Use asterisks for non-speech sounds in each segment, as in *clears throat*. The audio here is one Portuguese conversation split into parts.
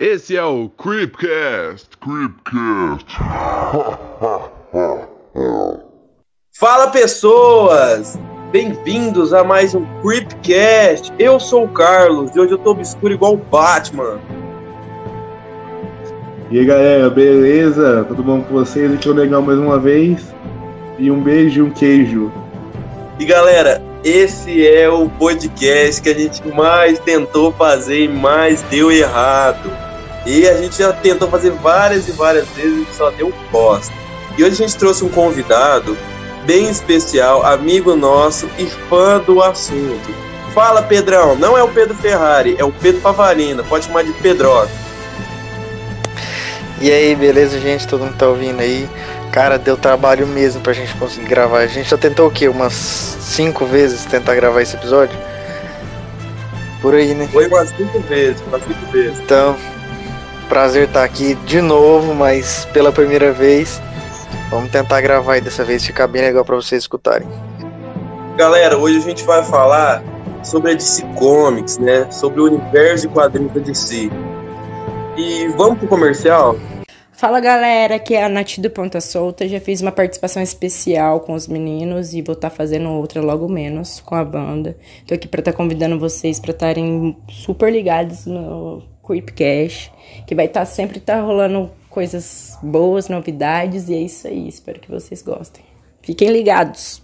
Esse é o Creepcast. Creepcast. *laughs* Fala pessoas! Bem-vindos a mais um Creepcast. Eu sou o Carlos e hoje eu tô obscuro igual o Batman. E aí galera, beleza? Tudo bom com vocês? Aqui é o Legal mais uma vez. E um beijo e um queijo. E galera, esse é o podcast que a gente mais tentou fazer e mais deu errado. E a gente já tentou fazer várias e várias vezes e só deu bosta. E hoje a gente trouxe um convidado bem especial, amigo nosso e fã do assunto. Fala Pedrão, não é o Pedro Ferrari, é o Pedro Pavarina, pode chamar de Pedroca. E aí, beleza, gente? Todo mundo tá ouvindo aí? Cara, deu trabalho mesmo pra gente conseguir gravar. A gente já tentou o quê? Umas cinco vezes tentar gravar esse episódio? Por aí, né? Foi umas cinco vezes, umas cinco vezes. Então, prazer estar aqui de novo, mas pela primeira vez. Vamos tentar gravar aí dessa vez, ficar bem legal pra vocês escutarem. Galera, hoje a gente vai falar sobre a DC Comics, né? Sobre o universo de quadrinhos da DC. E vamos pro comercial? Fala galera, aqui é a Nath do Ponta Solta. Já fiz uma participação especial com os meninos e vou estar tá fazendo outra logo menos com a banda. Tô aqui pra estar tá convidando vocês para estarem super ligados no Creepcast, que vai estar tá sempre tá rolando coisas boas, novidades e é isso aí. Espero que vocês gostem. Fiquem ligados.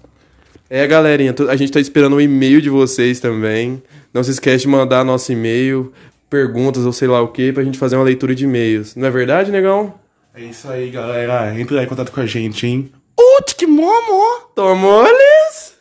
É, galerinha, a gente tá esperando o e-mail de vocês também. Não se esquece de mandar nosso e-mail, perguntas ou sei lá o que, pra gente fazer uma leitura de e-mails. Não é verdade, negão? É isso aí, galera. Entra em contato com a gente, hein? Ut, que momo! Tomoles!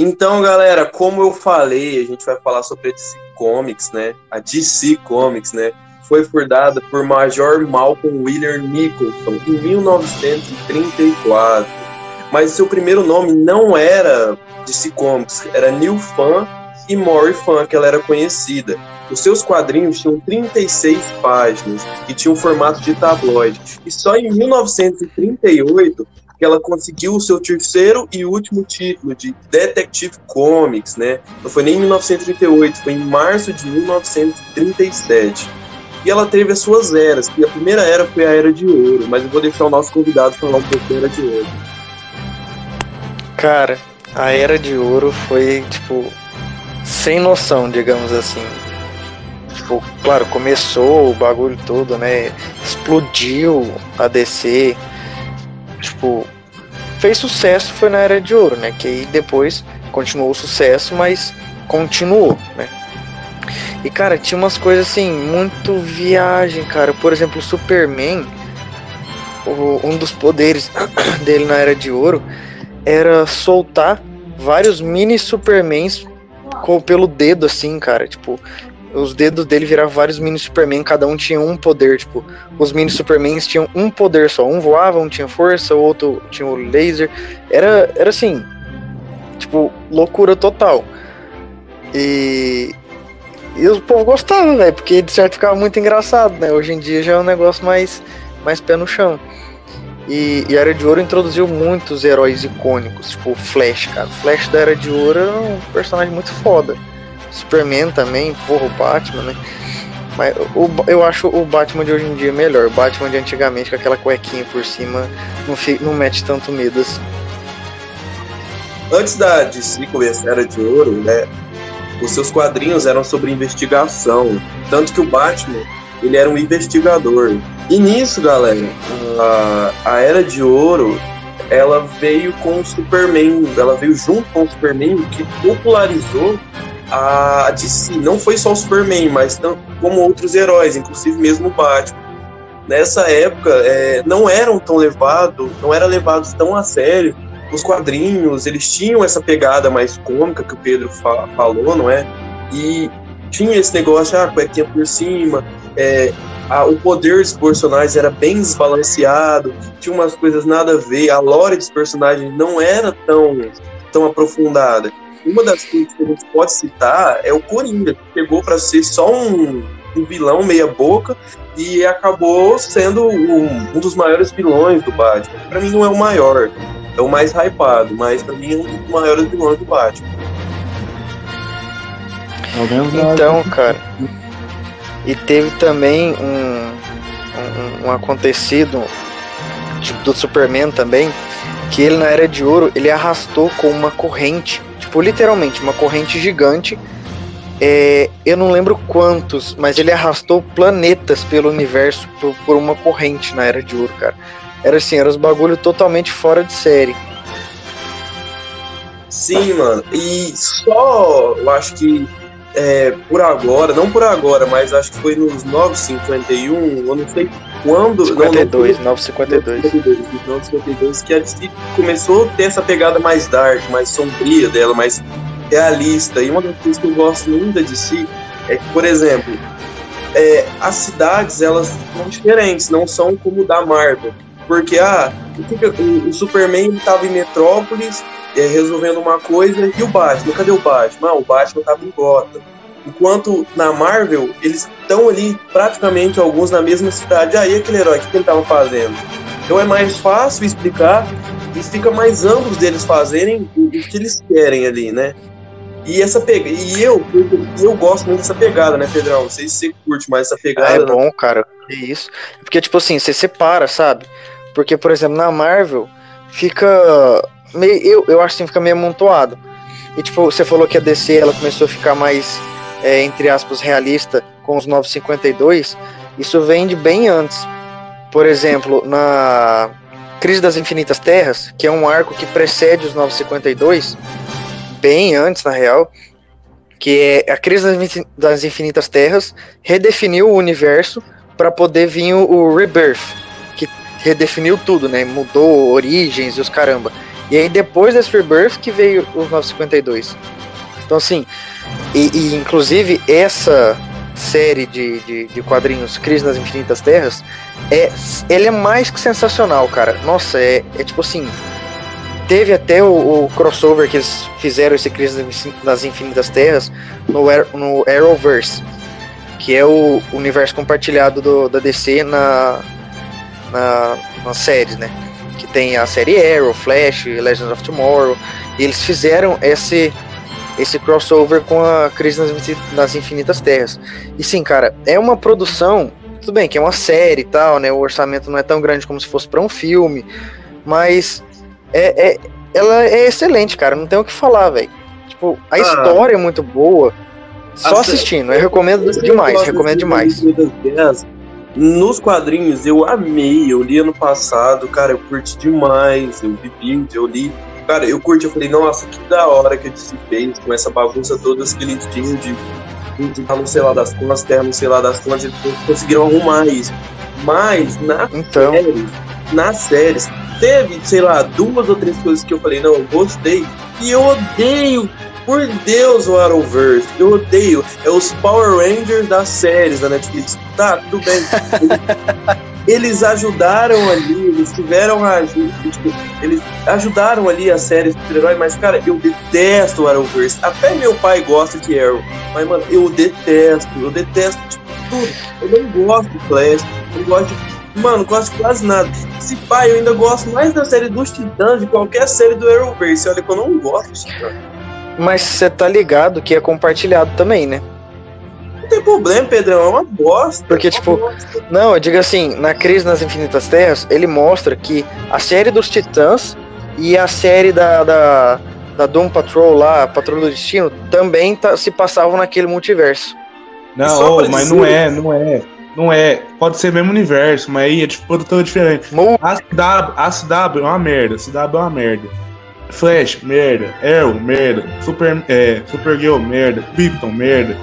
Então, galera, como eu falei, a gente vai falar sobre a DC Comics, né? A DC Comics, né? Foi fundada por Major Malcolm William Nicholson em 1934 mas seu primeiro nome não era DC Comics, era New Fan e Mori Fan, que ela era conhecida. Os seus quadrinhos tinham 36 páginas e tinham um formato de tabloide. E só em 1938 que ela conseguiu o seu terceiro e último título de Detective Comics, né? Não foi nem em 1938, foi em março de 1937. E ela teve as suas eras, e a primeira era foi a Era de Ouro, mas eu vou deixar o nosso convidado falar um pouco da Era de Ouro. Cara, a Era de Ouro foi, tipo, sem noção, digamos assim. Tipo, claro, começou o bagulho todo, né? Explodiu a DC. Tipo, fez sucesso foi na Era de Ouro, né? Que aí depois continuou o sucesso, mas continuou, né? E cara, tinha umas coisas assim, muito viagem, cara. Por exemplo, o Superman, o, um dos poderes *clears throat* dele na Era de Ouro era soltar vários mini Supermans com, pelo dedo, assim, cara. Tipo, os dedos dele viravam vários mini Superman, cada um tinha um poder. Tipo, os mini Supermans tinham um poder só. Um voava, um tinha força, o outro tinha o laser. Era, era assim, tipo, loucura total. E. E o povo gostava, velho, porque de certo ficava muito engraçado, né? Hoje em dia já é um negócio mais, mais pé no chão. E, e, a Era de Ouro introduziu muitos heróis icônicos, tipo o Flash, cara. O Flash da Era de Ouro é um personagem muito foda. Superman também, porra, o Batman, né? Mas o, eu acho o Batman de hoje em dia melhor. O Batman de antigamente, com aquela cuequinha por cima, não, fica, não mete tanto medo assim. Antes da DC começar a Era de Ouro, né? Os seus quadrinhos eram sobre investigação. Tanto que o Batman, ele era um investigador. E nisso, galera, a, a Era de Ouro ela veio com o Superman, ela veio junto com o Superman, que popularizou a DC. Não foi só o Superman, mas como outros heróis, inclusive mesmo o Batman. Nessa época, é, não eram tão levados, não eram levados tão a sério os quadrinhos, eles tinham essa pegada mais cômica que o Pedro fa falou, não é? E tinha esse negócio, ah, cuequinha por cima, é, a, o poder dos personagens era bem desbalanceado, tinha umas coisas nada a ver, a lore dos personagens não era tão, tão aprofundada. Uma das coisas que a gente pode citar é o Coringa, que pegou para ser só um, um vilão meia-boca e acabou sendo um, um, dos maiores vilões do Batman. Para mim, não é o maior. é o mais hypado, mas pra mim é um dos maiores vilões do Batman. Então, cara. E teve também um, um, um acontecido tipo, do Superman também, que ele na Era de Ouro, ele arrastou com uma corrente, tipo, literalmente, uma corrente gigante. É, eu não lembro quantos, mas ele arrastou planetas pelo universo por, por uma corrente na Era de Ouro, cara. Era assim, era uns bagulho totalmente fora de série. Sim, mano. E só, eu acho que é, por agora, não por agora, mas acho que foi nos 951, eu não sei quando. não, não, 52, 952. 952, que a DC começou a ter essa pegada mais dark, mais sombria dela, mais realista. E uma das coisas que eu gosto muito da DC é que, por exemplo, é, as cidades elas são diferentes, não são como da Marvel. Porque ah, o- o Superman estava em Metrópolis é, resolvendo uma coisa e o Batman, cadê o Batman? Ah, o Batman estava em Gotham. Enquanto na Marvel, eles estão ali praticamente alguns na mesma cidade. Aí aquele herói, o que, ele estava fazendo? Então é mais fácil explicar e fica mais amplo deles fazerem o, que eles querem ali, né? E essa pega e eu, eu, gosto muito dessa pegada, né, Pedrão? Não sei se você curte mais essa Ah, pegada. é né? bom, cara. Que isso. Porque, tipo assim, você separa, sabe? Porque, por exemplo, na Marvel fica. Meio, eu, eu acho que fica meio amontoado. E, tipo, você falou que a DC ela começou a ficar mais, é, entre aspas, realista com os 952. Isso vem de bem antes. Por exemplo, na Crise das Infinitas Terras, que é um arco que precede os 952, bem antes, na real, que é a Crise das Infin- das Infinitas Terras redefiniu o universo para poder vir o Rebirth, que redefiniu tudo, né? Mudou origens e os caramba. E aí depois desse Rebirth que veio os 952. Então assim, e, e, inclusive essa série de, de, de quadrinhos Crise nas Infinitas Terras, é, ele é mais que sensacional, cara. Nossa, é, é tipo assim, teve até o, o crossover que eles fizeram esse Crise das Infinitas Terras no, no Arrowverse, que é o universo compartilhado do, da DC na, na, nas séries, né? Que tem a série Arrow, Flash, Legends of Tomorrow, e eles fizeram esse esse crossover com a Crise nas, Infin- nas Infinitas Terras. E sim, cara, é uma produção, tudo bem que é uma série e tal, né? O orçamento não é tão grande como se fosse para um filme, mas é, é- ela é excelente, cara, não tem o que falar, velho. Tipo, a Ah. história é muito boa. Só assistindo, eu recomendo demais, recomendo de demais. Nos quadrinhos eu amei, eu li ano passado, cara, eu curti demais, eu vi eu li. Cara, eu curti, eu falei, nossa, que da hora que a DC fez com essa bagunça toda que eles tinham de não sei lá das quantas, terra não sei lá das quantas, eles conseguiram arrumar isso. Mas na Então, séries, nas séries, teve, sei lá, duas ou três coisas que eu falei, não, eu gostei. E eu odeio, por Deus, o Arrowverse. Eu odeio. É os Power Rangers das séries da Netflix. Tá, tudo bem. *laughs* Eles ajudaram ali, eles tiveram a ajuda, tipo, eles ajudaram ali a série super-herói, mas, cara, eu detesto o Arrowverse. Até meu pai gosta de Arrow, mas, mano, eu detesto, eu detesto, tipo, tudo. Eu não gosto de Flash, eu gosto de Mano, gosto de quase nada. Se pai, eu ainda gosto mais da série dos Titãs de qualquer série do Arrowverse. Olha que eu não gosto de Titãs. Mas você tá ligado que é compartilhado também, né? Não tem problema, Pedrão, é uma bosta. Porque, é tipo, bosta. Não, eu digo assim, na Crise nas Infinitas Terras, ele mostra que a série dos Titãs e a série da, da, da Doom Patrol lá, Patrulha do Destino, também tá- se passavam naquele multiverso. Não, pra mas dizer- não é, não é. Não é. Pode ser mesmo universo, mas aí é tipo produtor diferente. A CW, a CW é uma merda. A CW é uma merda. Flash, merda. Arrow, merda. Super, é, Supergirl, merda. Krypton, merda.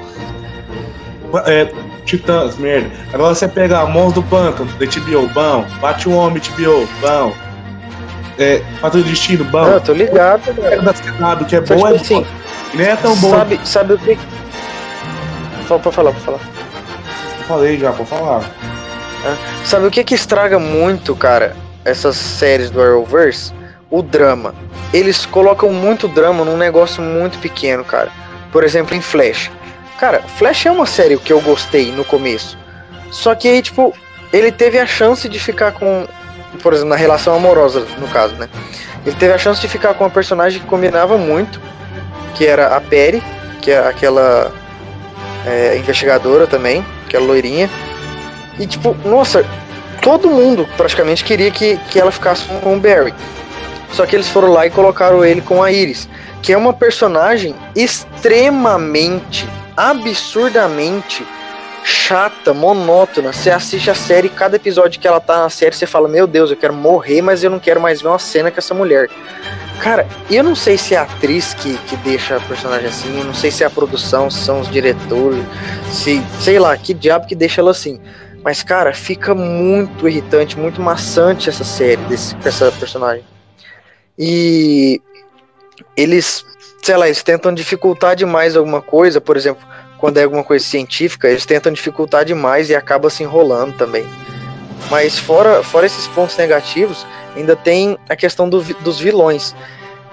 É, Titãs, merda. Agora você pega a Mãos do Pântano, da HBO, bom. Bate o Homem, HBO, bom. É, Patrulha do Destino, bom. Eu tô ligado, da CW, que é bom, tipo é assim, bom. Nem é tão bom. sabe, sabe o que. Fala, Pode falar, pode falar. Eu falei já, vou falar. Sabe o que que estraga muito, cara, essas séries do Arrowverse? O drama. Eles colocam muito drama num negócio muito pequeno, cara. Por exemplo, em Flash. Cara, Flash é uma série que eu gostei no começo. Só que aí, tipo, ele teve a chance de ficar com, por exemplo, na relação amorosa, no caso, né? Ele teve a chance de ficar com uma personagem que combinava muito, que era a Perry, que é aquela é, investigadora também, aquela loirinha. E tipo, nossa, todo mundo praticamente queria que, que ela ficasse com o Barry. Só que eles foram lá e colocaram ele com a Iris, que é uma personagem extremamente, absurdamente chata, monótona. Você assiste a série, cada episódio que ela tá na série, você fala: Meu Deus, eu quero morrer, mas eu não quero mais ver uma cena com essa mulher. Cara, eu não sei se é a atriz que, que deixa a personagem assim, eu não sei se é a produção, se são os diretores, se sei lá, que diabo que deixa ela assim. Mas, cara, fica muito irritante, muito maçante essa série desse, dessa personagem. E eles, sei lá, eles tentam dificultar demais alguma coisa, por exemplo, quando é alguma coisa científica, eles tentam dificultar demais e acaba se enrolando também. Mas fora, fora esses pontos negativos, ainda tem a questão do, dos vilões.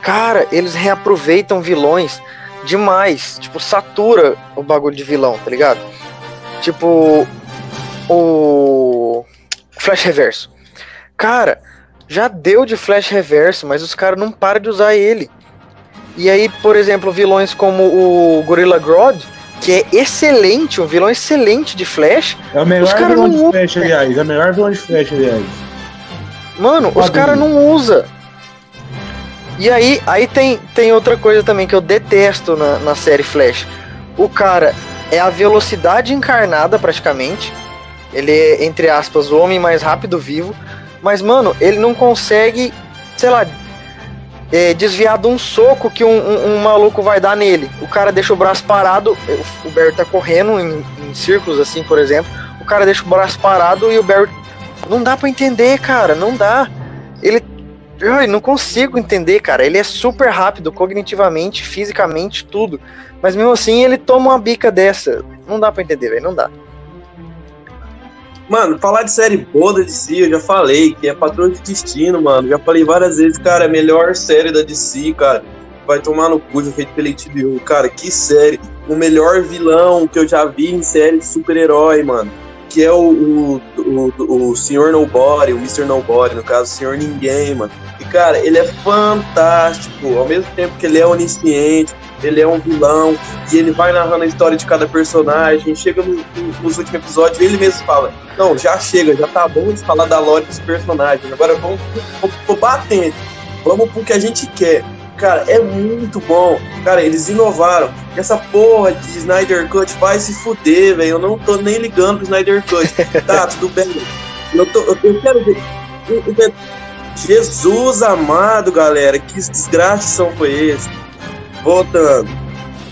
Cara, eles reaproveitam vilões demais. Tipo, satura o bagulho de vilão, tá ligado? Tipo, o Flash Reverso. Cara, já deu de Flash Reverso, mas os caras não param de usar ele. E aí, por exemplo, vilões como o Gorilla Grodd, que é excelente, um vilão excelente de Flash. É o melhor vilão de Flash, aliás. É o melhor vilão de Flash, aliás. Mano, os caras não usam. E aí, aí tem, tem outra coisa também que eu detesto na, na série Flash. O cara é a velocidade encarnada, praticamente. Ele é, entre aspas, o homem mais rápido vivo. Mas, mano, ele não consegue, sei lá, é, desviar de um soco que um, um, um, maluco vai dar nele. O cara deixa o braço parado, o Barry tá correndo em, em círculos, assim, por exemplo. O cara deixa o braço parado e o Barry. Não dá para entender, cara, não dá. Ele. Eu não consigo entender, cara. Ele é super rápido, cognitivamente, fisicamente, tudo. Mas mesmo assim, ele toma uma bica dessa. Não dá para entender, velho, não dá. Mano, falar de série boa da DC, eu já falei, que é Patrulha de Destino, mano. Já falei várias vezes, cara, é a melhor série da DC, cara. Vai tomar no cu, já feito pela HBO. Cara, que série. O melhor vilão que eu já vi em série de super-herói, mano. Que é o, o, o, o Senhor Nobody, o Mr. Nobody, no caso, o Senhor Ninguém, mano. E, cara, ele é fantástico. Ao mesmo tempo que ele é onisciente, ele é um vilão, e ele vai narrando a história de cada personagem. Chega no, no, nos últimos episódios, ele mesmo fala: Não, já chega, já tá bom de falar da lore dos personagens. Agora vamos, vamos, batendo, vamos pro que a gente quer. Cara, é muito bom. Cara, eles inovaram. Essa porra de Snyder Cut vai se fuder, velho. Eu não tô nem ligando pro Snyder Cut. tá, *laughs* tudo bem. Eu, tô, eu, eu quero ver. Jesus amado, galera, que desgraça foi esse? Voltando.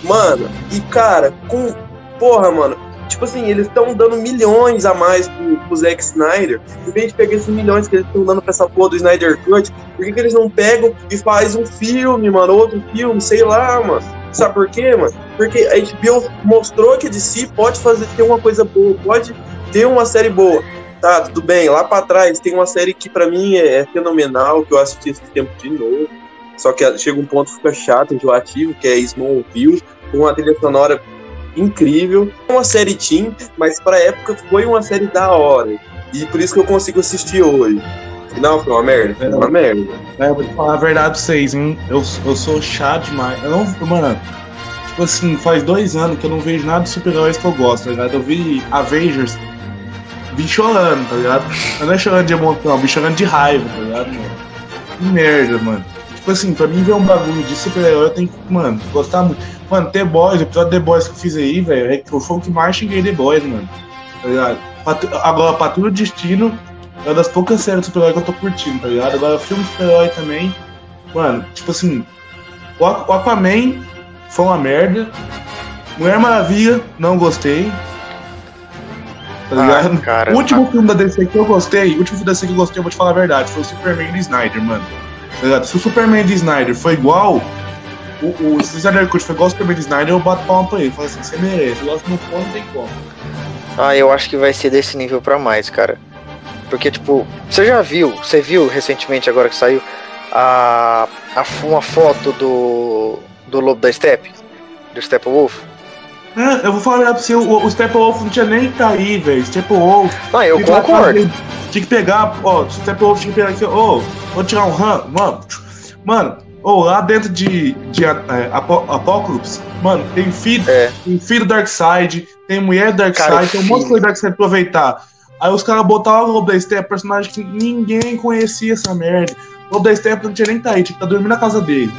Mano, e cara, com. Porra, mano. Tipo assim, eles estão dando milhões a mais pro, pro Zack Snyder. Em vez de pegar esses milhões que eles estão dando pra essa porra do Snyder Cut, por que, que eles não pegam e faz um filme, mano? Outro filme, sei lá, mano. Sabe por quê, mano? Porque a HBO mostrou que a DC pode fazer ter uma coisa boa, pode ter uma série boa. Tá, tudo bem. Lá para trás tem uma série que para mim é, é, fenomenal, que eu assisti esse tempo de novo. Só que chega um ponto que fica chato, enjoativo, que é Smallville, com uma trilha sonora incrível. É uma série teen, mas pra época foi uma série da hora. E por isso que eu consigo assistir hoje. Não, foi uma merda. Foi uma merda. É, eu vou te falar a verdade pra vocês, hein? Eu, eu sou chato demais. Eu não, mano, tipo assim, faz dois anos que eu não vejo nada de super-heróis que eu gosto, tá ligado? Eu vi Avengers, vi chorando, tá ligado? Eu não é chorando de emoção, vi chorando de raiva, tá ligado, mano? Que merda, mano. Tipo assim, pra mim ver um bagulho de super-herói, eu tenho que, mano, gostar muito. Mano, The Boys, o episódio The Boys que eu fiz aí, velho, é foi o que mais xinguei The Boys, mano. Tá ligado? Agora, Patrulha Destino é uma das poucas séries de super-herói que eu tô curtindo, tá ligado? Agora, filme super-herói também, mano, tipo assim, o Aquaman foi uma merda. Mulher Maravilha, não gostei. Tá ligado? Ah, cara, o último filme da DC que eu gostei, o último filme da DC que eu gostei, eu vou te falar a verdade, foi o Superman do Snyder, mano. Tá Se o Superman de Snyder foi igual, o, o se o Snyder Cut foi igual o Superman de Snyder, eu bato palma pra ele. Falo assim, você merece, gosto no for, não tem como. Ah, eu acho que vai ser desse nível pra mais, cara. Porque, tipo, você já viu, você viu recentemente, agora que saiu, a, a uma foto do, do Lobo da Steppe? Do Steppenwolf? É, eu vou falar pra você, o, o Steppenwolf não tinha nem tá aí, velho. Steppenwolf. Ah, eu concordo. Tinha que pegar, ó, Steppenwolf tinha que pegar aqui, ó, vou tirar um RAM, mano. Mano, ou lá dentro de, de é, Apo- Apocalypse, mano, tem filho, É. tem filho do Darkseid, tem mulher do Darkseid, tem um monte de coisa do Darkseid aproveitar. Aí os caras botaram o Lobo da Steppe, personagem que ninguém conhecia essa merda. O Steppe não tinha nem tá aí, tinha que tá dormindo na casa dele.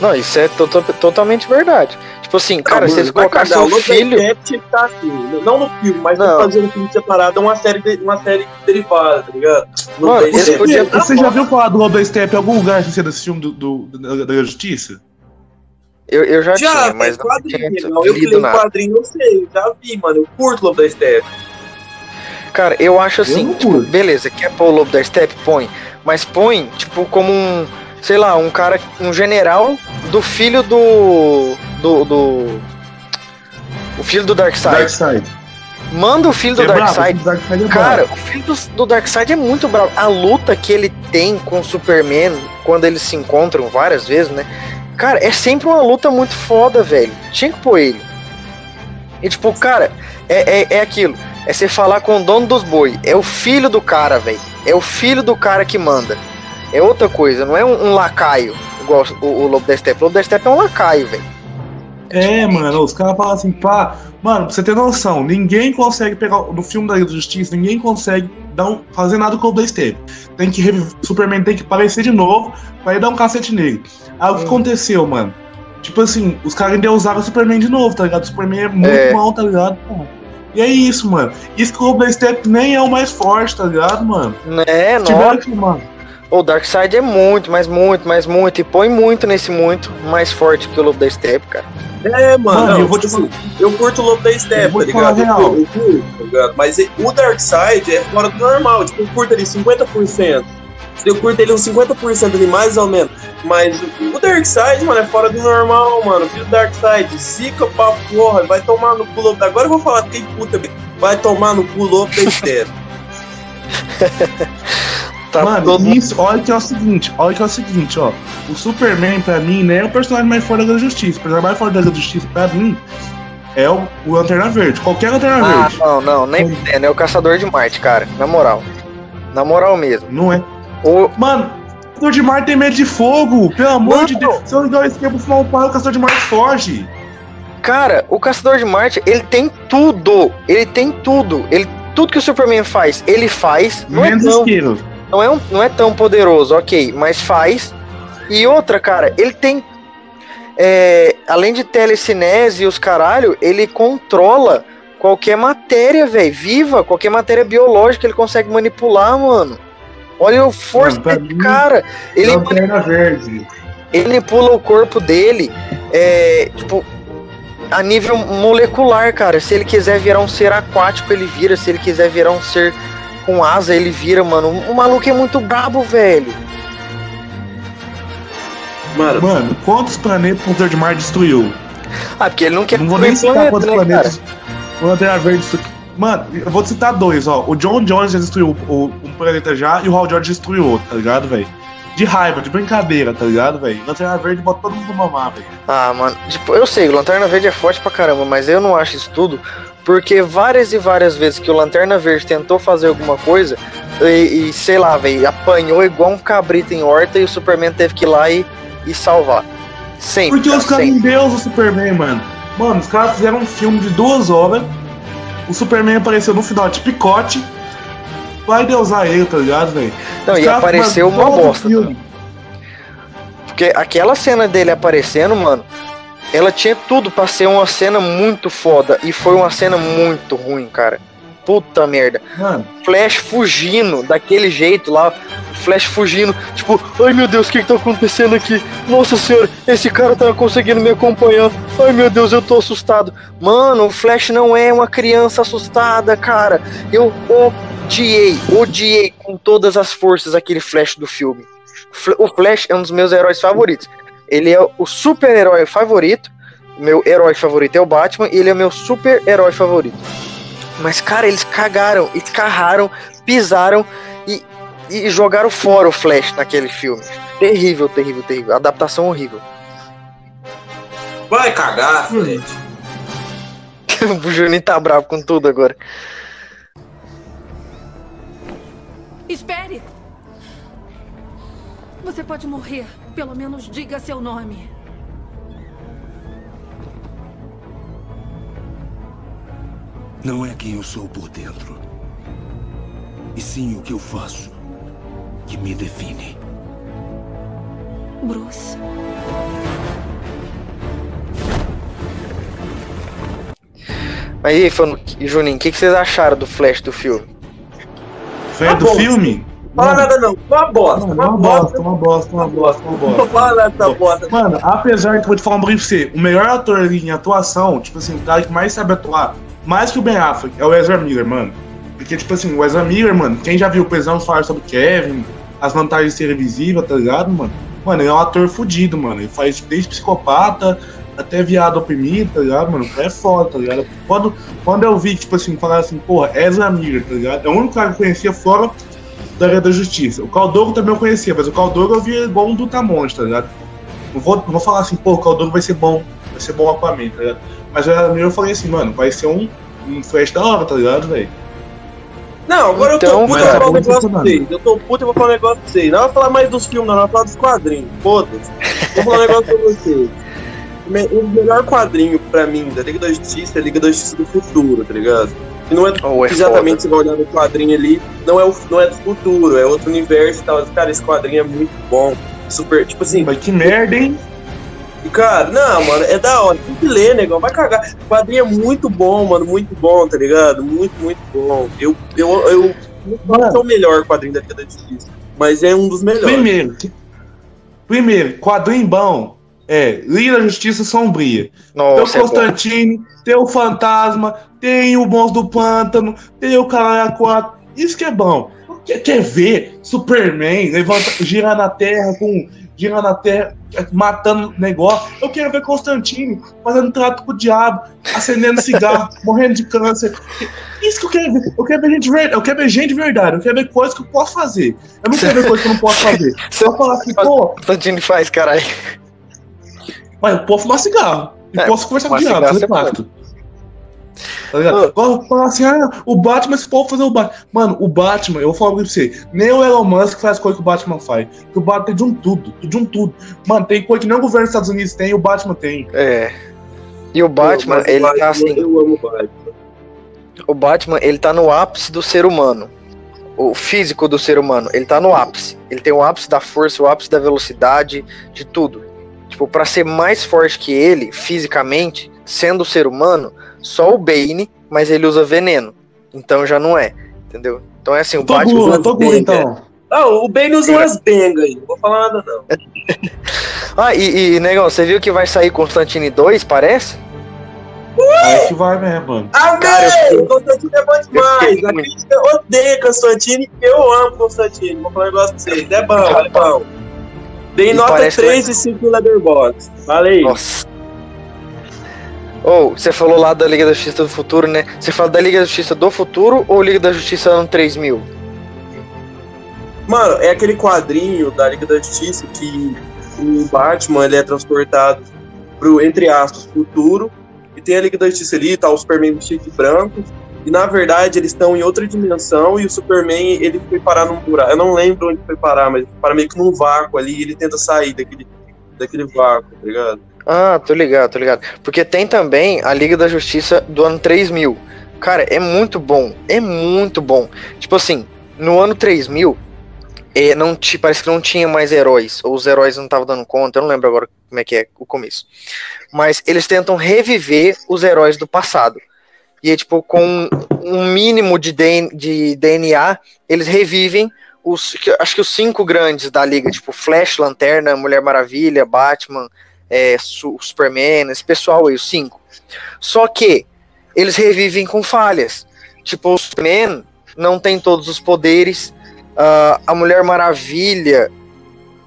Não, isso é to- to- totalmente verdade. Tipo assim, cara, se eles Vai colocassem cagar, o o Lobo da filho. Que estar assim, não no filme, mas Não. fazendo um filme separado, uma série, de- uma série derivada, tá ligado? Mano, podiam- Você já viu falar do Lobo da Steppe em algum lugar ser desse filme do, do- da, da Justiça? Eu, eu já, Já, tinha, mas mas não quadrinho, tinha não, eu leio nada. quadrinho, eu sei, já vi, mano, eu curto Lobo da Steppe. Cara, eu acho assim, não tipo, beleza, quer pôr o Lobo da Steppe? Põe. Mas põe, tipo, como um, sei lá, um cara, um general do filho do. Do. do o filho do Darkseid. Darkseid. Manda o filho do É Darkseid. Darkseid é Cara, o filho do, do Darkseid é muito bravo. A luta que ele tem com o Superman, quando eles se encontram várias vezes, né? Cara, é sempre uma luta muito foda, velho. Tinha que pôr ele. E tipo, cara, é, é, é aquilo. É você falar com o dono dos boi. É o filho do cara, velho. É o filho do cara que manda. É outra coisa, não é um, um lacaio, igual o, o Lobo da Steppe. O Lobo da Steppe é um lacaio, velho. É, mano, os caras falam assim, pá, mano, pra você ter noção, ninguém consegue pegar, no filme da Liga da Justiça, ninguém consegue dar um, fazer nada com o Blaze Steppe. Tem que reviver, Superman tem que aparecer de novo pra ir dar um cacete nele. Aí o que Hum. aconteceu, mano? Tipo assim, os caras ainda usaram o Superman de novo, tá ligado? O Superman é muito É. bom, tá ligado? Pô. E é isso, mano. Isso que o Blaze nem é o mais forte, tá ligado, mano? É, Tiveram nossa. que, mano. O Darkseid é muito, mas muito, mas muito. E põe muito nesse muito mais forte que o Lobo da Steppe, cara. É, mano, Mano, não, eu vou tipo te assim, eu curto o Lobo da Eu Steppe, tá falar ligado? Eu, eu curto, tá ligado? Mas o Darkseid é fora do normal, tipo, eu curto ele 50%. Eu curto ele uns 50% ali, mais ou menos. Mas o o Darkseid, mano, é fora do normal, mano. Filho do Darkseid, zica pra porra, vai tomar no cu. Agora eu vou falar, fiquei puta, vai tomar no cu Lobo da Steppe. *laughs* Tá Mano, todo isso, olha que é o seguinte, olha que é o seguinte, ó. O Superman, pra mim, né, é o personagem mais forte da Justiça. O personagem mais forte da Justiça, pra mim, é o, o Lanterna Verde. Qualquer Lanterna Ah, Verde. não, não, nem entendo. É o Caçador de Marte, cara. Na moral. Na moral mesmo. Não é. O, Mano, o Caçador de Marte tem medo de fogo. Pelo amor Não. de Deus. Se eu ligar o esquema pro final o Caçador de Marte foge. cara, o Caçador de Marte, ele tem tudo. Ele tem tudo. Ele, tudo que o Superman faz, ele faz. Não é, Menos tão, isqueiro. Não, é um- não é tão poderoso, ok, mas faz. E outra, cara, ele tem. é, além de telecinese e os caralho, ele controla qualquer matéria, velho, viva, qualquer matéria biológica ele consegue manipular, mano. Olha o força desse mim, cara. Ele Lanterna Verde. ele manipula o corpo dele, é, tipo, a nível molecular, cara. Se ele quiser virar um ser aquático, ele vira. Se ele quiser virar um ser com asa, ele vira, mano. O maluco é muito brabo, velho. Mano, Mano, quantos planetas o de Marte destruiu? Ah, porque ele não quer não vou nem citar o quantos planeta, né, planetas o Lanterna Verde destruiu. Mano, eu vou citar dois, ó. O John Jones já destruiu o, um planeta já e o Hal Jordan destruiu outro, tá ligado, velho? De raiva, de brincadeira, tá ligado, velho? Lanterna Verde bota todo mundo pra mamar, velho. Ah, mano, tipo, eu sei, o Lanterna Verde é forte pra caramba, mas eu não acho isso tudo, porque várias e várias vezes que o Lanterna Verde tentou fazer alguma coisa e, e, sei lá, velho, apanhou igual um cabrito em horta e o Superman teve que ir lá e, e salvar. Sempre. Porque os cara, caras endeusam o Superman, mano. Mano, os caras fizeram um filme de duas horas. O Superman apareceu no final de picote. Vai deusar ele, tá ligado, velho? Não, Os e apareceu uma bosta. Porque aquela cena dele aparecendo, mano, ela tinha tudo pra ser uma cena muito foda. E foi uma cena muito ruim, cara. Puta merda. Mano, Flash fugindo daquele jeito lá. Flash fugindo, tipo, ai meu Deus, o que, que tá acontecendo aqui? Nossa senhora, esse cara tá conseguindo me acompanhar. Ai meu Deus, eu tô assustado. Mano, o Flash não é uma criança assustada, cara. Eu odiei, odiei com todas as forças aquele Flash do filme. O Flash é um dos meus heróis favoritos. Ele é o super-herói favorito. Meu herói favorito é o Batman e ele é meu super-herói favorito. Mas, cara, eles cagaram, escarraram, pisaram e, e jogaram fora o Flash naquele filme. Terrível, terrível, terrível. Adaptação horrível. vai cagar, Fred. *laughs* o Juninho tá bravo com tudo agora. Espere! Você pode morrer. Pelo menos diga seu nome. Não é quem eu sou por dentro. E sim o que eu faço que me define. Bruce. Aí, Fano e Juninho, o que, que vocês acharam do Flash do filme? Flash Tá do bom. filme? Fala nada não, uma bosta, Mano, uma uma bosta. bosta, uma bosta, uma bosta, uma Não bosta. fala nada dessa bosta. Mano, apesar que eu vou te falar um brief pra você, o melhor ator ali em atuação, tipo assim, o cara que mais sabe atuar, mais que o Ben Affleck, é o Ezra Miller, mano. Porque, tipo assim, o Ezra Miller, mano, quem já viu o Pesão falar sobre Kevin, as vantagens de ser invisível, tá ligado, mano? Mano, ele é um ator fudido, mano. Ele faz desde psicopata até viado oprimido, tá ligado, mano? É foda, tá ligado? Quando, quando eu vi, tipo assim, falar assim, porra, Ezra Miller, tá ligado? É o único cara que eu conhecia fora da Liga da Justiça. O Caldogo também eu conhecia, mas o Caldogo eu via igual um Dutamonte, tá ligado? Não vou, não vou falar assim, pô, o Caldogo vai ser bom, vai ser bom Aquaman, tá ligado? Mas Miller eu falei assim, mano, vai ser um, um flash da hora, tá ligado, velho? Não, agora Então, eu tô puto, eu cara, vou falar um negócio pra vocês. Eu tô puto, eu vou falar um negócio pra vocês. Não vou falar mais dos filmes, não, eu vou falar dos quadrinhos. Foda-se. Vou falar um negócio pra vocês. O me- O melhor quadrinho pra mim da Liga da Justiça é a Liga da Justiça do Futuro, tá ligado? E não é Oh, é exatamente você vai olhar no quadrinho ali, não é, o, não é do futuro, é outro universo e tal. Cara, esse quadrinho é muito bom. Super, tipo assim, Mas que merda, hein? E, cara, não, mano, é da hora. Tem que ler, negão. Vai cagar. O quadrinho é muito bom, mano. Muito bom, tá ligado? Muito, muito bom. Eu, eu, eu não é o melhor quadrinho da Liga da Justiça. Mas é um dos melhores. Primeiro, primeiro, quadrinho bom é Liga da Justiça Sombria. Tem o Nossa, é. Constantine, tem o Fantasma, tem o Monstro do Pântano, tem o Caralho 4. Isso que é bom. Quer, quer ver Superman levanta, girar na Terra com. Girando na Terra, matando negócio. Eu quero ver Constantine fazendo trato com o diabo, acendendo cigarro, *laughs* morrendo de câncer. Isso que eu quero ver. Eu quero ver gente verdade. Eu quero ver gente de verdade. Eu quero ver coisas que eu posso fazer. Eu não quero ver coisas que eu não posso fazer. *laughs* Só falar assim, pô, Constantine faz, caralho. mas eu posso fumar cigarro. E É, posso conversar com o diabo, cigarro fazer pacto. Tá ligado? Agora falar assim, ah, o Batman, se for fazer o Batman. Mano, o Batman, eu vou falar pra você, nem o Elon Musk faz coisa que o Batman faz. Porque o Batman tem de um tudo, de um tudo. Mano, tem coisa que nem o governo dos Estados Unidos tem e o Batman tem. É. E o Batman, o ele Batman, tá assim. Eu amo o Batman. O Batman, ele tá no ápice do ser humano. O físico do ser humano, ele tá no ápice. Ele tem o ápice da força, o ápice da velocidade, de tudo. Tipo, pra ser mais forte que ele, fisicamente, sendo ser humano, só o Bane, mas ele usa veneno. Então já não é, entendeu? Então é assim, o Batman. burro, eu tô burro bem, então. Ah, o Bane usa umas bengas aí. Não vou falar nada, não. *laughs* Ah, e, e negão, você viu que vai sair Constantine 2, parece? Acho que vai mesmo, mano. Amém! O Constantine é bom demais. A crítica odeia Constantine. Eu amo Constantine. Vou falar um negócio pra vocês. É bom, é bom. Dei E nota parece que 3 e 5 no Leatherbox. Falei. Nossa. Ou, você falou lá da Liga da Justiça do Futuro, né? Você fala da Liga da Justiça do Futuro ou Liga da Justiça ano 3000? Mano, é aquele quadrinho da Liga da Justiça que o Batman ele é transportado pro, entre aspas, futuro. E tem a Liga da Justiça ali, tá o Superman vestido de branco. E na verdade eles estão em outra dimensão e o Superman ele foi parar num buraco. Eu não lembro onde foi parar, mas para meio que num vácuo ali ele tenta sair daquele, daquele vácuo, tá ligado? Ah, tô ligado, tô ligado. Porque tem também a Liga da Justiça do ano 3000. Cara, é muito bom, é muito bom. Tipo assim, no ano 3000, é, não ti- parece que não tinha mais heróis, ou os heróis não estavam dando conta, eu não lembro agora como é que é o começo. Mas eles tentam reviver os heróis do passado. E é tipo, com um mínimo de, DN de DNA, eles revivem os. Acho que os cinco grandes da liga, tipo Flash, Lanterna, Mulher Maravilha, Batman, é, Su- Superman, esse pessoal aí, os cinco. Só que eles revivem com falhas. Tipo, o Superman não tem todos os poderes. ah, a Mulher Maravilha,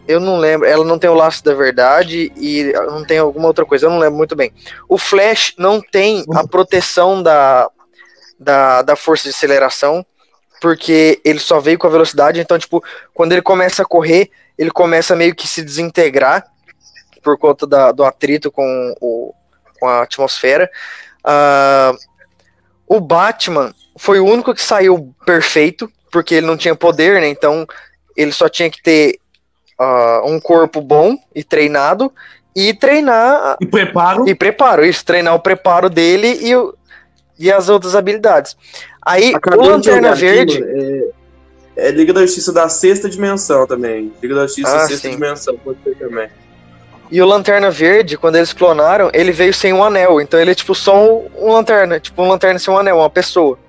eu não lembro, ela não tem o laço da verdade e não tem alguma outra coisa, eu não lembro muito bem. O Flash não tem a proteção da, da, da força de aceleração, porque ele só veio com a velocidade, então, tipo, quando ele começa a correr, ele começa meio que se desintegrar por conta da- do atrito com, o, com a atmosfera. Ah, o Batman foi o único que saiu perfeito, porque ele não tinha poder, né? Então ele só tinha que ter ah, um corpo bom e treinado e treinar E preparo. e preparo, isso, treinar o preparo dele e, o- e as outras habilidades. Aí, o Acabei de Lanterna Verde. mano, é, é Liga da Justiça da sexta dimensão também. Liga da Justiça Ah, sexta sim. dimensão, pode ser também. E o Lanterna Verde, quando eles clonaram, ele veio sem um anel. Então ele é tipo só um, um lanterna. Tipo um lanterna sem um anel, uma pessoa.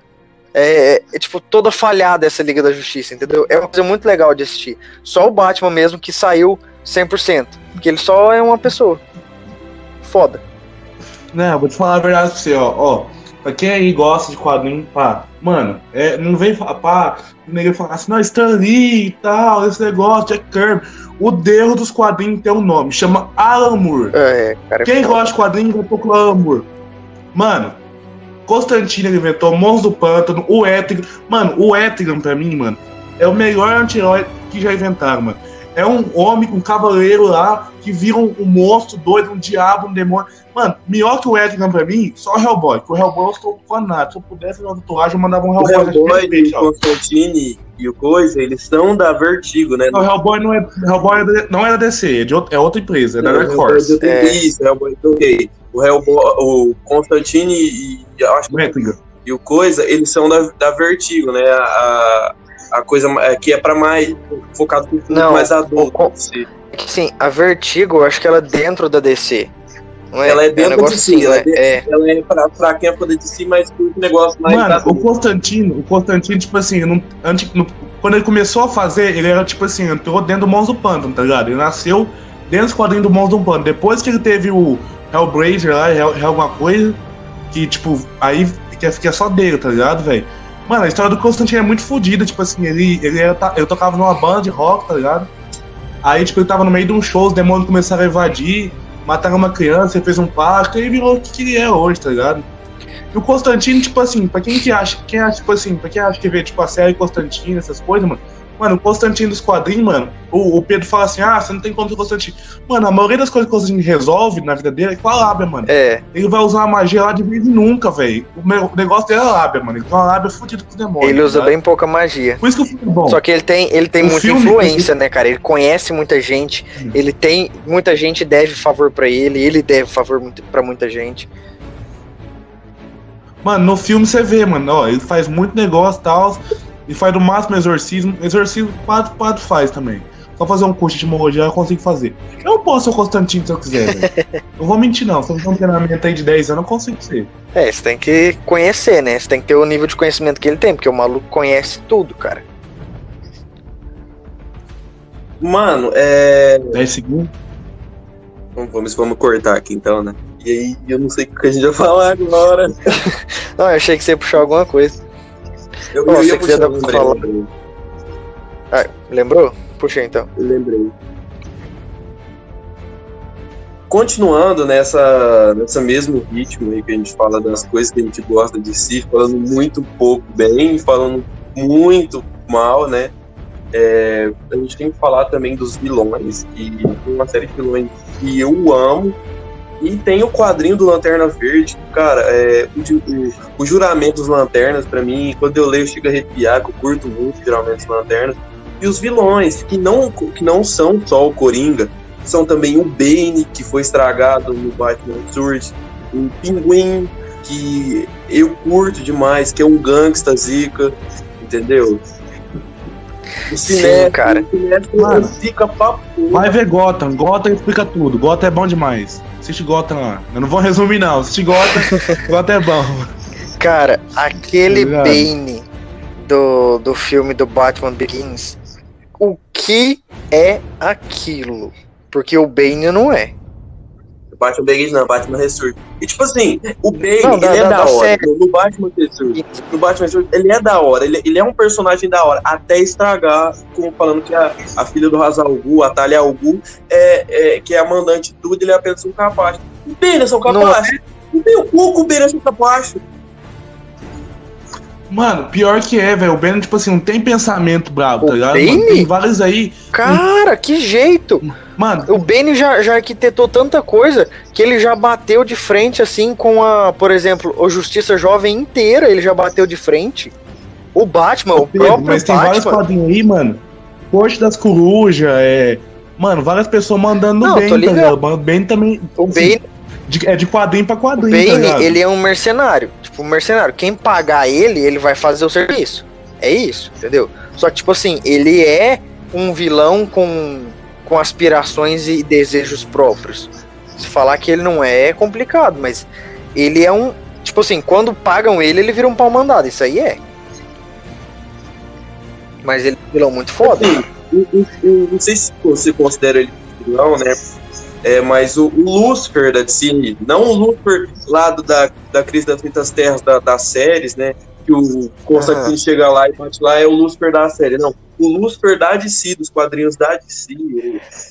É, é, tipo toda falhada essa Liga da Justiça, entendeu? É uma coisa muito legal de assistir. Só o Batman mesmo que saiu 100%. Porque ele só é uma pessoa. Foda. Não, vou te falar a verdade pra você, ó. ó pra quem aí gosta de quadrinho, pá, mano, é, não vem pá, ninguém falar assim, não, Stan Lee e tal, esse negócio, Jack Kirby. O deus dos quadrinhos tem um nome, chama Alan Moore. É, cara. é Quem gosta de quadrinhos vai procurar Alan Moore. Mano, Constantino inventou Monstro do Pântano, o Etrigan. Mano, o Etrigan pra mim, mano, é o melhor anti-herói que já inventaram, mano. É um homem, um cavaleiro lá, que vira um, um monstro doido, um diabo, um demônio. Mano, melhor que o Etrigan pra mim, só o Hellboy. Que o Hellboy eu estou fanático. Se eu pudesse fazer uma tatuagem, eu mandava um O Hellboy. Hellboy e fechado. o Constantine e o Coisa, eles são da Vertigo, né? Não, o Hellboy não é, Hellboy é da- não é da DC, é, de outra, é outra empresa, é da Dark Horse. É. Isso, o Hellboy, ok. O Hellboy, o Constantine e, acho que O e o Coisa, eles são da, da Vertigo, né? A, a coisa ma- que é pra mais focado no público mais adulto. o con- assim. É que sim, a Vertigo, eu acho que ela é dentro da DC. Não é? Ela é um dentro negócio de si, assim, ela né? é É. Ela é pra, pra quem é poder de si, mas com um negócio mais Mano, o. Constantino, o Constantino, tipo assim, não, antes, no- quando ele começou a fazer, ele era tipo assim, entrou dentro do Monstro do Pântano, tá ligado? Ele nasceu dentro dos quadrinhos do Monstro do Pântano. Depois que ele teve o Hellblazer lá, Hell, Hell alguma coisa, que tipo, aí que fica só dele, tá ligado, velho? Mano, a história do Constantino é muito fodida, tipo assim, ele, ele era, eu tocava numa banda de rock, tá ligado? Aí, tipo, ele tava no meio de um show, os demônios começaram a invadir, mataram uma criança, ele fez um pacto, e virou o que ele é hoje, tá ligado? E o Constantino, tipo assim, pra quem que acha, quem acha, tipo assim, pra quem acha que vê, tipo, a série Constantino, essas coisas, mano, mano, o Constantino dos quadrinhos, mano, o, o Pedro fala assim, ah, você não tem contra o Constantino. Mano, a maioria das coisas que o Constantino resolve na vida dele é com a lábia, mano. É, Ele vai usar uma magia lá de vez em nunca, velho. O, o negócio dele é a lábia, mano. Ele tem uma lábia fodida com os demônios. ele usa tá bem pouca magia. Por isso que o filme é bom. Só que ele tem, ele tem O muita filme- influência, né, cara? Ele conhece muita gente, Hum. ele tem. Muita gente deve favor pra ele, ele deve favor pra muita gente. Mano, no filme você vê, mano, ó, ele faz muito negócio e tal. E faz no máximo exorcismo. Exorcismo quatro, quatro faz também. Só fazer um curso de etimologia eu consigo fazer. Eu posso ser o Constantino se eu quiser, velho. *laughs* Não vou mentir, não. Se eu fizer um treinamento aí de 10 anos, eu consigo ser. É, você tem que conhecer, né? Você tem que ter o nível de conhecimento que ele tem, porque o maluco conhece tudo, cara. Mano, é. 10 segundos. Vamos, vamos, vamos cortar aqui então, né? E aí, eu não sei o que a gente vai falar agora. *laughs* Não, eu achei que você ia puxar alguma coisa. Eu, Ó, eu ia puxar, lembrei, falar. Ah, lembrou? Puxa então. lembrei. Continuando nessa, nessa mesmo ritmo aí que a gente fala das coisas que a gente gosta de si, falando muito pouco bem, falando muito mal, né? É, a gente tem que falar também dos vilões, e tem uma série de vilões que eu amo, e tem o quadrinho do Lanterna Verde, cara, é, o, o, o juramento dos lanternas, pra mim, quando eu leio, eu chego a arrepiar, que eu curto muito o juramento dos lanternas. E os vilões, que não, que não são só o Coringa, são também o Bane, que foi estragado no Batman Surge, o Pinguim, que eu curto demais, que é um gangsta zica, entendeu? Sim, cara. O Sinestro Mano. zica pra porra. Vai ver Gotham. Gotham explica tudo. Gotham é bom demais. Assiste Gotham lá. Eu não vou resumir, não. Assiste Gotham. *laughs* Gotham é bom. Cara, aquele Tá? Bane do, do filme do Batman Begins, o que é aquilo? Porque o Bane não é. Batman Begins não, Batman Ressurge. E tipo assim, o Bane, Não, ele é da- hora. No Batman Ressurge, no Batman Ressurge, ele é da hora. Ele, ele é um personagem da hora. Até estragar, como falando que a, a filha do Hazal Gu, a Talia Al Gu, é, é, que é a mandante de tudo, ele é apenas um capacho. O Bane é só um capacho. Não tem o cu com o Bane é só um capacho. Mano, pior que é, velho. O Ben, tipo assim, não tem pensamento brabo, O tá ligado? Bane? Mano, tem vários aí. Cara, que jeito! Mano, O Bane já, já arquitetou tanta coisa que ele já bateu de frente, assim, com a, por exemplo, o Justiça Jovem inteira, ele já bateu de frente. O Batman, o Pedro, próprio mas tem vários Batman. quadrinhos aí, mano. Corte das Corujas, é. Mano, várias pessoas mandando bem, tô tá ligado. O Bane também. O assim, Bane, de- é de quadrinho pra o quadrinho, tá Bane ligado? ele é um mercenário. Tipo, mercenário. Quem pagar ele, ele vai fazer o serviço. É isso, entendeu? Só que, tipo assim, ele é um vilão com, com aspirações e desejos próprios. Se falar que ele não é, é complicado, mas ele é um. Tipo assim, quando pagam ele, ele vira um pau mandado. Isso aí é. Mas ele é um vilão muito foda. Assim, eu- eu- eu não sei se você considera ele vilão, né? É, mas o, o Lucifer da DC, não o Lucifer lá do- da, da crise das Muitas Terras da- das séries, né? Que o Constantine Aham. chega lá e bate lá, é o Lucifer da série. Não, o Lucifer da DC, dos quadrinhos da DC,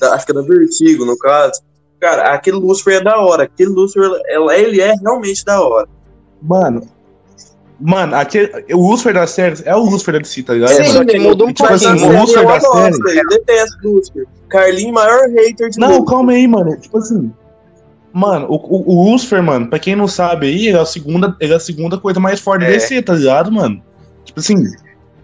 da- acho que é da Vertigo, no caso. Cara, aquele Lucifer é da hora. Aquele Lucifer, ele é realmente da hora. Mano. Mano, aquele, o Lucifer das séries é o Lucifer da DC, tá ligado? Sim, mano? muda um tipo assim, o série Lucifer da série. Eu detesto o Lucifer. Carlinho, maior hater de Não, Lucifer. calma aí, mano. Tipo assim. Mano, o, o, o Lucifer, mano, pra quem não sabe aí, ele é a segunda, ele é a segunda coisa mais forte É. da DC, tá ligado, mano? Tipo assim,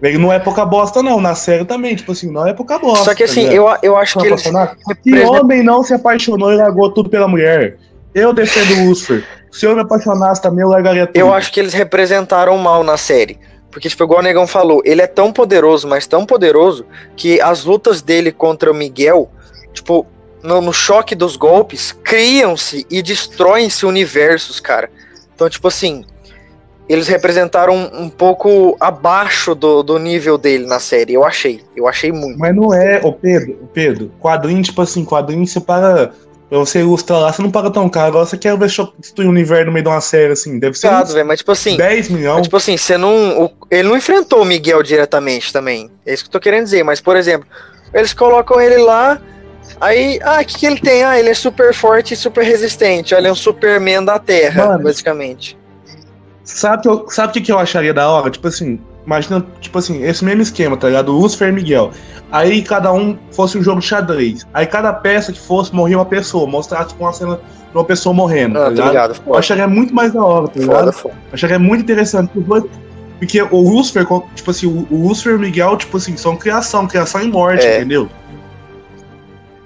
ele não é pouca bosta, não. Na série também, tipo assim, não é pouca bosta. Só que tá assim, ligado? eu, eu acho Não que eles. apaixonado? Que homem não se apaixonou e largou tudo pela mulher? Eu defendo o Lucifer. Se eu me apaixonasse também, eu largaria tudo. Eu acho que eles representaram mal na série. Porque, tipo, igual o Negão falou, ele é tão poderoso, mas tão poderoso, que as lutas dele contra o Miguel, tipo, no, no choque dos golpes, criam-se e destroem-se universos, cara. Então, tipo assim, eles representaram um, um pouco abaixo do, do nível dele na série. Eu achei. Eu achei muito. Mas não é, ô Pedro, Pedro, quadrinho, tipo assim, quadrinho paga. Pra você ilustrar lá, você não paga tão caro. Agora você quer ver destruir o universo no meio de uma série, assim. Deve ser uns velho. Mas, tipo assim, 10 milhões. Mas, tipo assim, você não. o- ele não enfrentou o Miguel diretamente também. É isso que eu tô querendo dizer. Mas, por exemplo, eles colocam ele lá. Aí, ah, o que, que ele tem? Ah, ele é super forte e super resistente. Olha, é um Superman da Terra, Mano. basicamente. Sabe o que eu- sabe que eu acharia da hora? Tipo assim, imagina, tipo assim, esse mesmo esquema, tá ligado? Lucifer e Miguel. Aí cada um fosse um jogo de xadrez. Aí cada peça que fosse morria uma pessoa. Mostrasse tipo, uma cena de uma pessoa morrendo, Ah, tá ligado? ligado. Eu acharia muito mais da hora, tá ligado? foda, foda. Eu acharia muito interessante. Porque o Lucifer, tipo assim, o Lucifer e o Miguel, tipo assim, são criação, criação e morte, É. entendeu?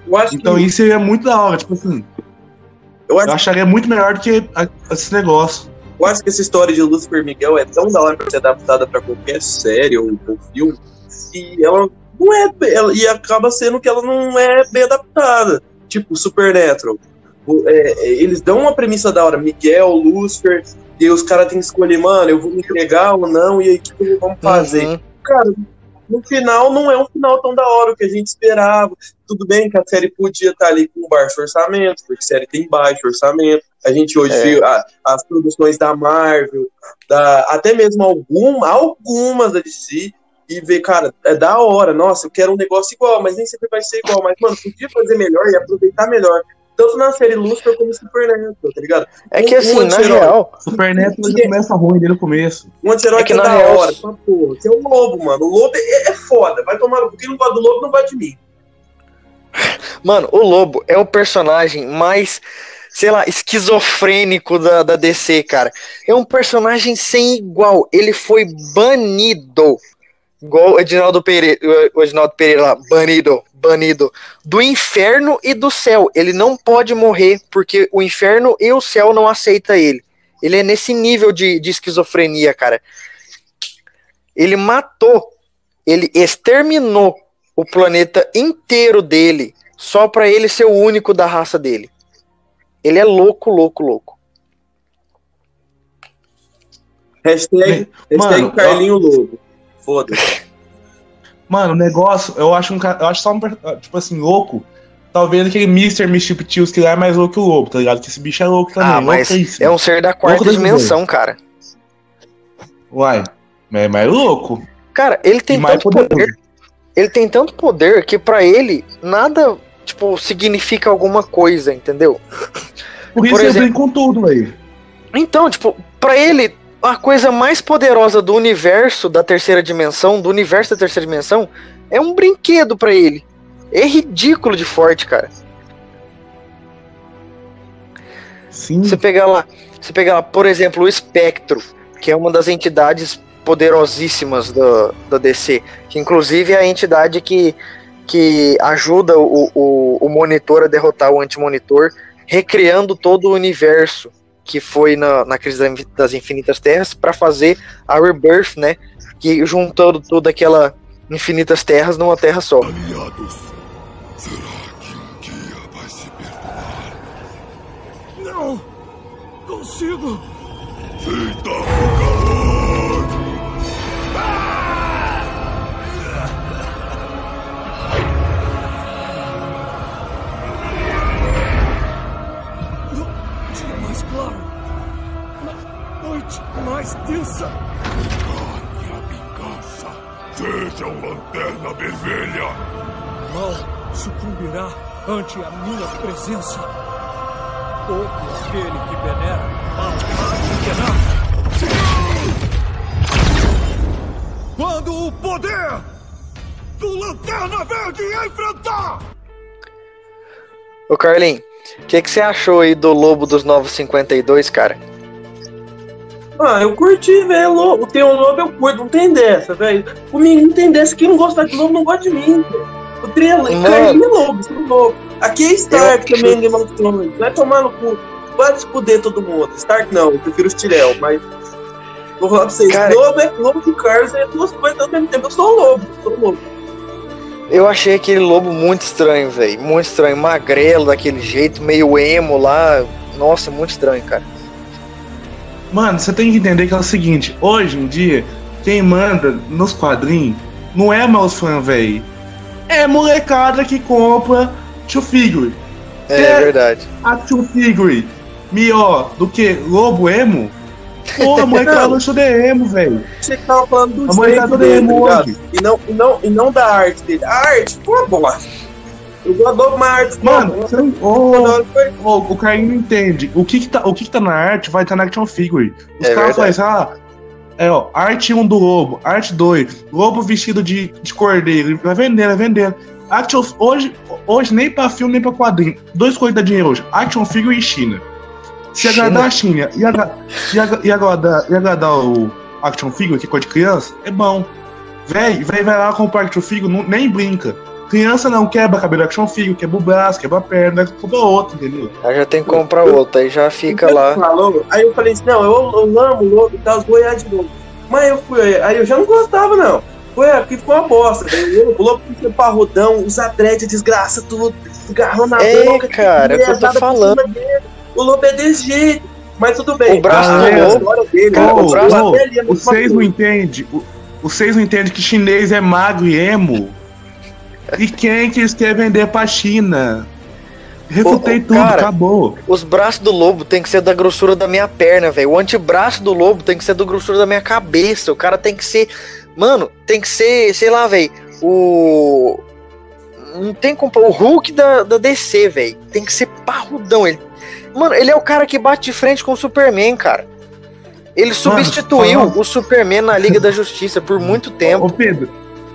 Eu acho Então que, isso seria muito da hora, tipo assim. eu acho Eu acharia muito melhor do que esse negócio. Eu acho que essa história de Lucifer Miguel é tão da hora pra ser adaptada pra qualquer série ou, ou filme e ela não é ela, e acaba sendo que ela não é bem adaptada. Tipo, Supernatural. É, é, eles dão uma premissa da hora, Miguel, Lucifer, e os caras têm que escolher, mano, eu vou me entregar ou não, e aí o que que vamos fazer? Uhum. Cara, no final não é um final tão da hora o que a gente esperava. Tudo bem que a série podia estar ali com baixo orçamento, porque a série tem baixo orçamento. A gente hoje É. viu a- as produções da Marvel, da, até mesmo alguma, algumas da DC, e ver, cara, é da hora, nossa, eu quero um negócio igual, mas nem sempre vai ser igual. Mas, mano, podia fazer melhor e aproveitar melhor. Tanto na série Lucifer como Supernatural, tá ligado? É que Um- assim, um na real, Supernatural já começa ruim desde o começo. Um anti-herói É que que é na da real- hora, pra porra. Que é o lobo, mano. O lobo é, é foda. Vai tomar. Quem não gosta do lobo não gosta de mim. *laughs* mano, o Lobo é o personagem mais, sei lá, esquizofrênico da, da DC, cara. É um personagem sem igual. Ele foi banido. Igual o Edinaldo Pereira, o Edinaldo Pereira lá, banido, banido. Do inferno e do céu. Ele não pode morrer, porque o inferno e o céu não aceitam ele. Ele é nesse nível de, de esquizofrenia, cara. Ele matou, ele exterminou o planeta inteiro dele, só pra ele ser o único da raça dele. Ele é louco, louco, louco. Hashtag, hashtag Mano, Carlinho Lobo. Foda-se. Mano, o negócio, eu acho um. Eu acho só um. Tipo assim, louco. Talvez aquele Mr. Mischief lá é mais louco que o lobo, tá ligado? Que esse bicho é louco também. ah, mas louquíssimo. é um ser da quarta dimensão, cara. Uai, é mais louco. Cara, ele tem tanto poderoso. poder. Ele tem tanto poder que pra ele nada, tipo, significa alguma coisa, entendeu? Por isso Por ele exemplo- vem com tudo aí. Então, tipo, pra ele, a coisa mais poderosa do universo da terceira dimensão, do universo da terceira dimensão, é um brinquedo pra ele. É ridículo de forte, cara. Sim. Você pegar lá, você pegar lá, por exemplo, o Espectro, que é uma das entidades poderosíssimas da, da DC, que inclusive é a entidade que que ajuda o, o, o monitor a derrotar o anti-monitor, recriando todo o universo que foi na, na crise das infinitas terras para fazer a rebirth, né? Que juntando toda aquela infinitas terras numa terra só. Aliados, será que um dia vai se perdoar? Não! Consigo! Feita por Noite mais densa! Encarne a vingança! Seja um lanterna vermelha! Mal sucumbirá ante a minha presença! Todo aquele que venera mal penar! Quando o poder do Lanterna Verde enfrentar! Ô Carlin, o que, que você achou aí do Lobo dos Novos 52, cara? Ah, eu curti, velho. Lobo. Tem um lobo, eu curto. Não tem dessa, velho. Comigo não tem dessa. Quem não gosta de lobo não gosta de mim, velho. O Mano. Carlinhos é lobo, são lobo. Aqui é Stark também, Game of Thrones. Vai tomar no cu. Vai se fuder todo mundo. Stark não, eu prefiro os Tyrell, mas. Vou falar pra vocês, Cara- lobo é lobo de Carlos, é duas coisas ao mesmo tempo. Eu sou lobo, sou lobo. Eu achei aquele lobo muito estranho, velho. Muito estranho. Magrelo daquele jeito, meio emo lá. Nossa, muito estranho, cara. Mano, você tem que entender que é o seguinte: hoje em dia, quem manda nos quadrinhos não é mais os fãs, velho. É molecada que compra Two Figure. É, É. verdade. A Two Figure melhor do que Lobo Emo? Porra, a molecada Não. gostou de emo, velho. Você que tava falando do jeito do dele, tá emo ligado? hoje. E não, e, não, e não da arte dele. A arte uma bosta. Eu gosto de uma arte foi uma Mano, você não- Foi- ô, o Caio não entende. O que que, tá, o que que tá na arte vai estar na Action Figure. Os É caras falam assim, ah, é, ó, arte 1 do lobo, arte 2, lobo vestido de, de cordeiro, vai vender, vai vender. Action, hoje, hoje nem pra filme, nem pra quadrinho. Dois coisas dá dinheiro hoje, Action Figure e China. Se agradar a China e, agra- e, agra- e agradar, e agradar o Action Figure, que é coisa de criança, é bom. Véi, véi vai lá comprar Action Figure, não- nem brinca. Criança não quebra cabelo Action Figure, quebra o braço, quebra a perna, compra outro, entendeu? Aí já tem que comprar outro, aí já fica lá. Falou. Aí eu falei assim, não, eu, eu amo o lobo e tal, os goiás de novo. Mas eu fui, aí eu já não gostava, não. Foi, é, porque ficou uma bosta. velho. O lobo fica parrudão, os atletas desgraça tudo, garrão na É, boca. cara, é o que eu tô falando. O lobo é desse jeito. Mas tudo bem. O braço do Ah, é a lobo- dele, Cara, o o braço é Vocês não entendem. o- Vocês não entendem que chinês é magro e emo. E quem que eles querem vender pra China? Refutei tudo, cara, acabou. Os braços do lobo tem que ser da grossura da minha perna, velho. O antebraço do lobo tem que ser da grossura da minha cabeça. O cara tem que ser. Mano, tem que ser, sei lá, velho. O. Não tem como. O Hulk da, da DC, velho. Tem que ser parrudão. Ele... Mano, ele é o cara que bate de frente com o Superman, cara. Ele substituiu fala- o Superman na Liga da Justiça por muito tempo. Ô Pedro,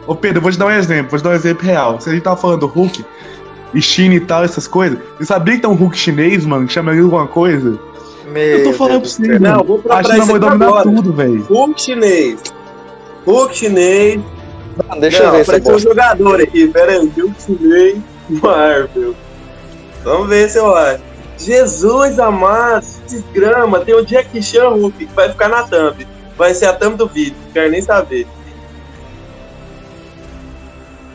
ô Pedro, eu vou te dar um exemplo, vou te dar um exemplo real. Se a gente tava falando do Hulk e China e tal, essas coisas, você sabia que tem um Hulk chinês, mano, que chama ele alguma coisa? eu tô Meu falando pra Deus você, do céu. Não, vou A China vai dominar agora. tudo, velho. Hulk chinês. Hulk chinês. Não, Deixa eu não, ver essa apareceu um jogador aqui, pera aí. Hulk chinês, Marvel. Vamos ver se eu acho. Jesus amado, desgrama. Tem o Jack Chan Hulk que vai ficar na thumb. Vai ser a thumb do vídeo, não quero nem saber.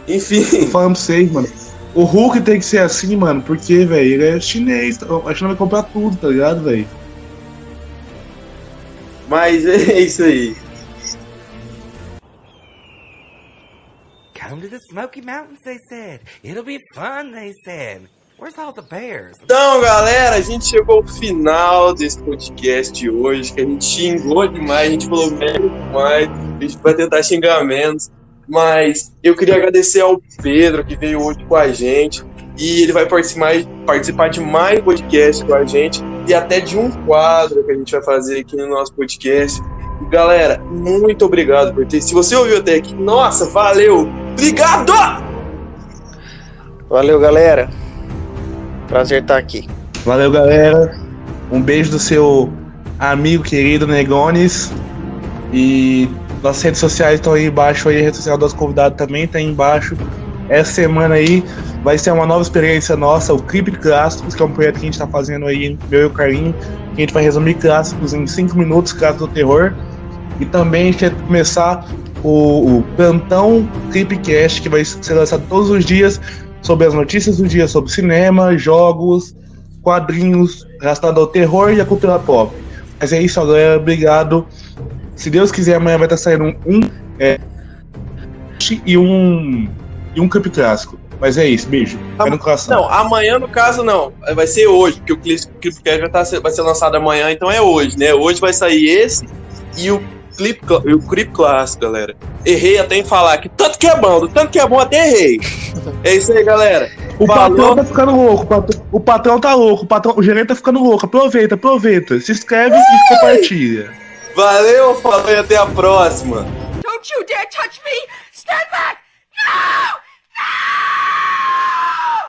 Tô Enfim, falando pra vocês, mano. O Hulk tem que ser assim, mano, porque, velho, ele é chinês. A China vai comprar tudo, tá ligado, velho? mas *laughs* é isso aí. Come to the Smoky Mountains, they said. It'll be fun, they said. Where's all the bears? Então, galera, a gente chegou ao final desse podcast de hoje, que a gente xingou demais, a gente falou merda demais, a gente vai tentar xingar menos, mas eu queria agradecer ao Pedro que veio hoje com a gente, e ele vai participar, participar de mais podcast com a gente, e até de um quadro que a gente vai fazer aqui no nosso podcast. E, galera, muito obrigado por ter. Se você ouviu até aqui, nossa, valeu! Obrigado! Valeu, galera. Prazer estar aqui. Valeu, galera. Um beijo do seu amigo querido Negones. E nossas redes sociais estão aí embaixo aí, a rede social do nosso convidado também tá aí embaixo. essa semana aí vai ser uma nova experiência nossa, o Clipe Clássicos, que é um projeto que a gente tá fazendo aí, meu e o Carinho, que a gente vai resumir clássicos em 5 minutos, clássicos do terror. E também a gente vai começar o, o Plantão que vai ser lançado todos os dias sobre as notícias do dia, sobre cinema, jogos, quadrinhos, relacionado ao terror e à cultura pop. Mas é isso, galera. Obrigado. Se Deus quiser, amanhã vai estar saindo um, um é, e um e um Cup clássico. Mas é isso, beijo. Vai no coração. Não, amanhã no caso não. Vai ser hoje, porque o Clipcast já tá, vai ser lançado amanhã, então é hoje, né? Hoje vai sair esse e o Clip, o Clip clássico, galera. Errei até em falar que tanto que é bom, tanto que é bom, até errei. É isso aí, galera. O Falou. patrão tá ficando louco, o patrão, o patrão tá louco, o, patrão, o gerente tá ficando louco. Aproveita, aproveita. Se inscreve e compartilha. Valeu, falou e até a próxima. Don't you dare touch me! Stand back! No!